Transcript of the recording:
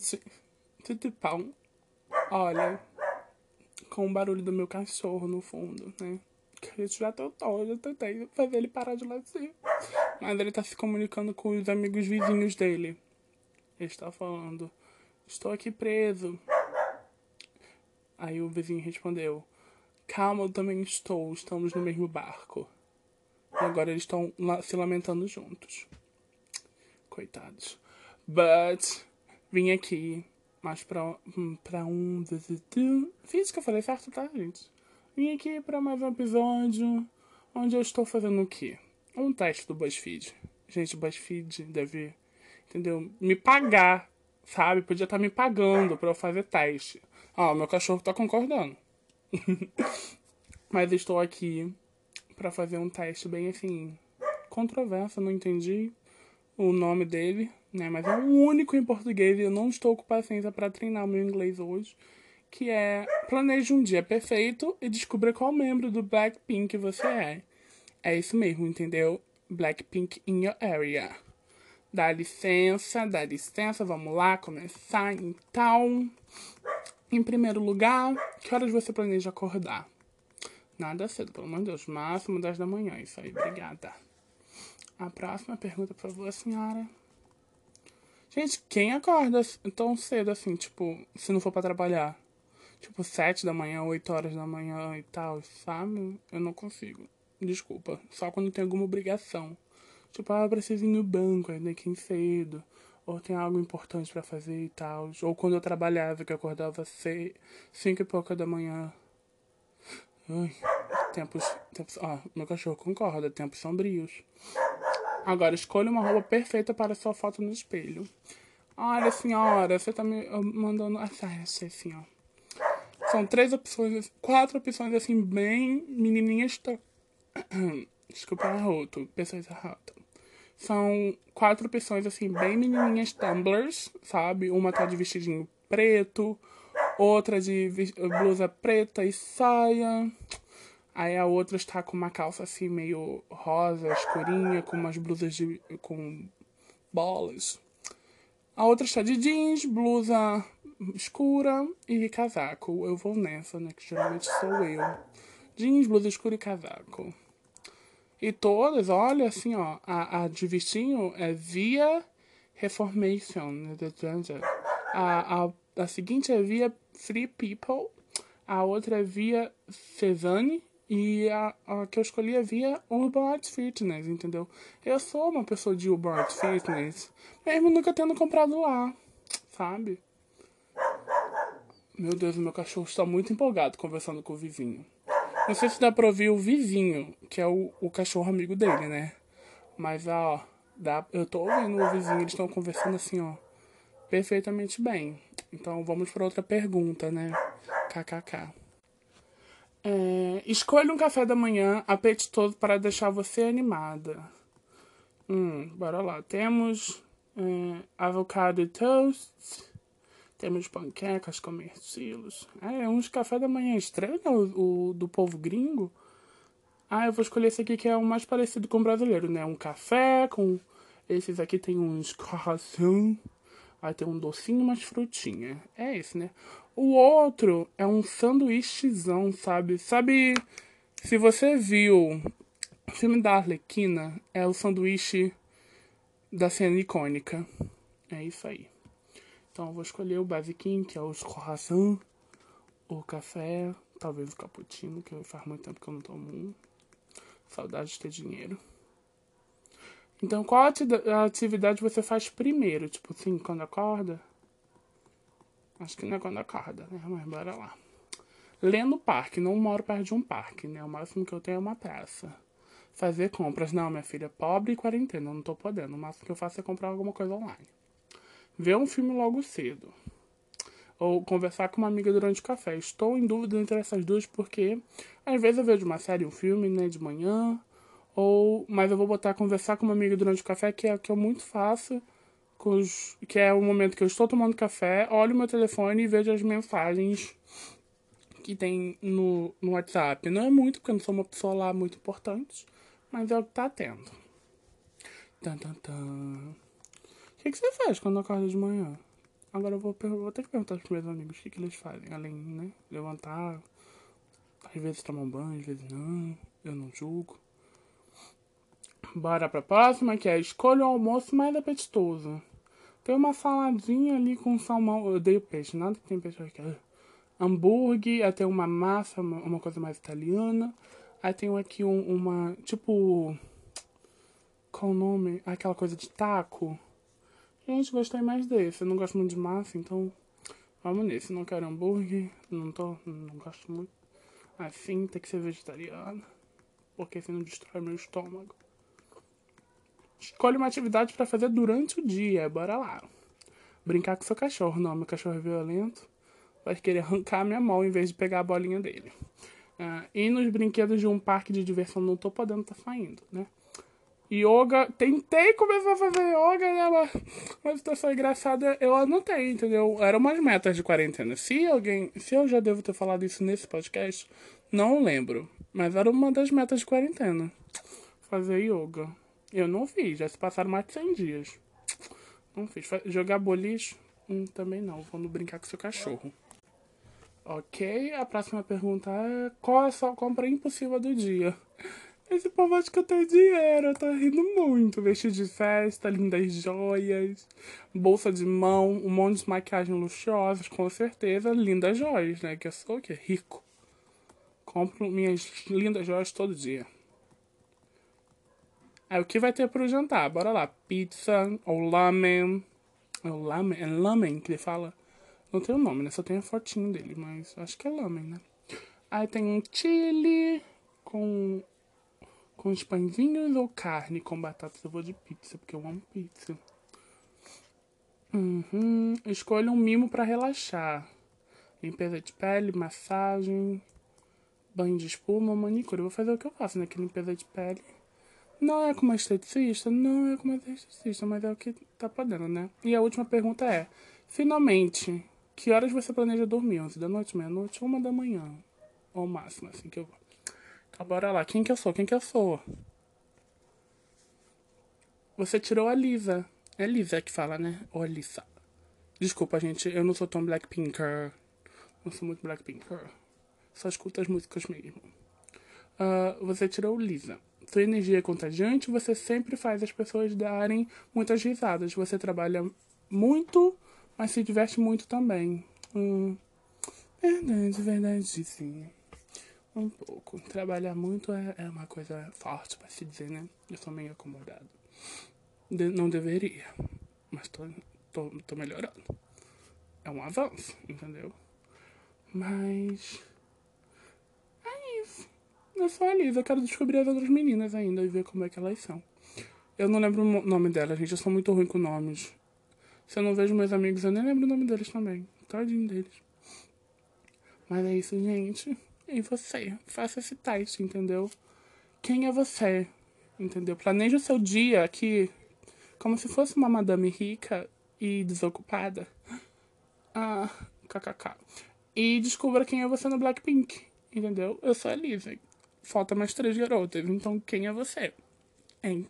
Gente. Tudo bom? Olha, com o barulho do meu cachorro no fundo, né? Eu já tentou, já tentei fazer ele parar de latir. Mas ele tá se comunicando com os amigos vizinhos dele. Ele está falando: Estou aqui preso. Aí o vizinho respondeu: Calma, eu também estou. Estamos no mesmo barco. E agora eles estão se lamentando juntos. Coitados. But vim aqui mais pra, pra um. Fiz que eu falei certo, tá, gente? Vim aqui pra mais um episódio onde eu estou fazendo o quê? Um teste do BuzzFeed. Gente, o BuzzFeed deve, entendeu? Me pagar, sabe? Podia estar tá me pagando pra eu fazer teste. Ah, meu cachorro tá concordando. Mas estou aqui para fazer um teste bem assim controverso, não entendi o nome dele, né? Mas é o único em português e eu não estou com paciência para treinar o meu inglês hoje, que é planeje um dia perfeito e descubra qual membro do Blackpink você é. É isso mesmo, entendeu? Blackpink in your area. Dá licença, dá licença, vamos lá começar então. Em primeiro lugar, que horas você planeja acordar? Nada cedo, pelo amor de Deus. Máximo 10 da manhã, isso aí, obrigada. A próxima pergunta, por favor, senhora. Gente, quem acorda tão cedo assim, tipo, se não for para trabalhar? Tipo, 7 da manhã, 8 horas da manhã e tal, sabe? Eu não consigo. Desculpa. Só quando tem alguma obrigação. Tipo, ah, eu preciso ir no banco, ainda aqui cedo ou tem algo importante para fazer e tal. Ou quando eu trabalhava, que eu acordava seis, cinco e pouca da manhã. Ai, tempos, tempos. Ó, meu cachorro concorda, tempos sombrios. Agora, escolha uma roupa perfeita para sua foto no espelho. Olha, senhora, você tá me mandando. Ah, achei assim, ó. São três opções, quatro opções assim, bem menininhas. Desculpa, arroto. Pessoas arrotam. São quatro opções, assim, bem menininhas tumblers, sabe? Uma tá de vestidinho preto, outra de blusa preta e saia. Aí a outra está com uma calça assim meio rosa, escurinha, com umas blusas de, com bolas. A outra está de jeans, blusa escura e casaco. Eu vou nessa, né? Que geralmente sou eu. Jeans, blusa escura e casaco. E todas, olha, assim, ó, a, a de vestinho é via Reformation. Né, a, a, a seguinte é via Free People. A outra é via Cezanne. E a, a que eu escolhi via Urban Art Fitness, entendeu? Eu sou uma pessoa de Urban Art Fitness, mesmo nunca tendo comprado lá, sabe? Meu Deus, meu cachorro está muito empolgado conversando com o vizinho. Não sei se dá pra ouvir o vizinho, que é o, o cachorro amigo dele, né? Mas, ó, dá, eu tô ouvindo o vizinho, eles estão conversando assim, ó, perfeitamente bem. Então, vamos para outra pergunta, né? KKK. É, escolha um café da manhã apetitoso para deixar você animada. Hum, bora lá. Temos é, avocado toast temos panquecas com estilos. É, uns café da manhã estranho, o, o, do povo gringo. Ah, eu vou escolher esse aqui que é o mais parecido com o brasileiro, né? Um café com... Esses aqui tem uns croissant. Aí tem um docinho mais frutinha. É esse, né? O outro é um sanduíchezão, sabe? Sabe... Se você viu o filme da Arlequina, é o sanduíche da cena icônica. É isso aí. Então eu vou escolher o basiquinho, que é os croissant, o café, talvez o cappuccino, que faz muito tempo que eu não tomo um. Saudade de ter dinheiro. Então, qual atividade você faz primeiro? Tipo assim, quando acorda? Acho que não é quando acorda, né? Mas bora lá. Ler no parque. Não moro perto de um parque, né? O máximo que eu tenho é uma praça. Fazer compras. Não, minha filha, pobre e quarentena. Não tô podendo. O máximo que eu faço é comprar alguma coisa online ver um filme logo cedo. Ou conversar com uma amiga durante o café. Estou em dúvida entre essas duas porque às vezes eu vejo uma série, um filme, né, de manhã. Ou, mas eu vou botar conversar com uma amiga durante o café, que é o que eu muito faço, que é o momento que eu estou tomando café, olho meu telefone e vejo as mensagens que tem no, no WhatsApp. Não é muito, porque eu não sou uma pessoa lá muito importante, mas é o que tá tendo. Tan, tan, tan. O que, que você faz quando acorda de manhã? Agora eu vou, vou ter que perguntar pros meus amigos o que, que eles fazem, além, né? Levantar, às vezes tomar um banho, às vezes não. Eu não julgo. Bora pra próxima, que é escolha o almoço mais apetitoso. Tem uma saladinha ali com salmão. Eu odeio peixe, nada que tem peixe aqui. Hambúrguer, aí tem uma massa, uma, uma coisa mais italiana. Aí tem aqui um, uma. Tipo. Qual o nome? Aquela coisa de taco. Gente, gostei mais desse. Eu não gosto muito de massa, então. Vamos nesse. Não quero hambúrguer. Não tô. Não gosto muito. Assim, tem que ser vegetariano. Porque senão destrói meu estômago. Escolhe uma atividade para fazer durante o dia. Bora lá. Brincar com seu cachorro. Não, meu cachorro é violento. Vai querer arrancar a minha mão em vez de pegar a bolinha dele. Uh, e nos brinquedos de um parque de diversão não tô podendo tá saindo, né? Yoga, tentei começar a fazer yoga, né? Mas uma situação engraçada, eu anotei, entendeu? Eram umas metas de quarentena. Se alguém. Se eu já devo ter falado isso nesse podcast, não lembro. Mas era uma das metas de quarentena. Fazer yoga. Eu não fiz, já se passaram mais de 100 dias. Não fiz. Jogar boliche? Hum, também não. Vamos brincar com seu cachorro. Ok, a próxima pergunta é: qual é a sua compra impossível do dia? Esse povo acha que eu tenho dinheiro, eu tô rindo muito. Vestido de festa, lindas joias, bolsa de mão, um monte de maquiagem luxuosa, com certeza, lindas joias, né? Que eu sou o quê? Rico. Compro minhas lindas joias todo dia. Aí o que vai ter pro jantar? Bora lá. Pizza, ou lamen. Ou lamen, é lamen que ele fala. Não tem o nome, né? Só tem a fotinho dele, mas acho que é lamen, né? Aí tem um chili com com os pãezinhos ou carne com batatas. Eu vou de pizza, porque eu amo pizza. Uhum. Escolha um mimo para relaxar. Limpeza de pele, massagem, banho de espuma, manicure. Eu vou fazer o que eu faço, né? Que limpeza de pele não é como esteticista? Não é como esteticista, mas é o que tá podendo, né? E a última pergunta é: finalmente, que horas você planeja dormir? 11 da noite, meia-noite, uma da manhã? Ou máximo, assim que eu vou. Então bora lá. Quem que eu sou? Quem que eu sou? Você tirou a Lisa. É Lisa que fala, né? Ou Lisa. Desculpa, gente. Eu não sou tão Blackpinker. Não sou muito Blackpinker. Só escuto as músicas mesmo. Uh, você tirou Lisa sua energia é contagiante, você sempre faz as pessoas darem muitas risadas. Você trabalha muito, mas se diverte muito também. Hum, verdade, verdade, sim. Um pouco. Trabalhar muito é, é uma coisa forte para se dizer, né? Eu sou meio acomodado. De, não deveria, mas tô, tô, tô melhorando. É um avanço, entendeu? Mas eu sou a Liz, eu quero descobrir as outras meninas ainda e ver como é que elas são. Eu não lembro o nome delas, gente, eu sou muito ruim com nomes. Se eu não vejo meus amigos, eu nem lembro o nome deles também. Tadinho deles. Mas é isso, gente. E você? Faça esse teste, entendeu? Quem é você? Entendeu? Planeje o seu dia aqui como se fosse uma madame rica e desocupada. Ah, kkk. E descubra quem é você no Blackpink. Entendeu? Eu sou a Lizzie falta mais três garotas. Então quem é você? Hein?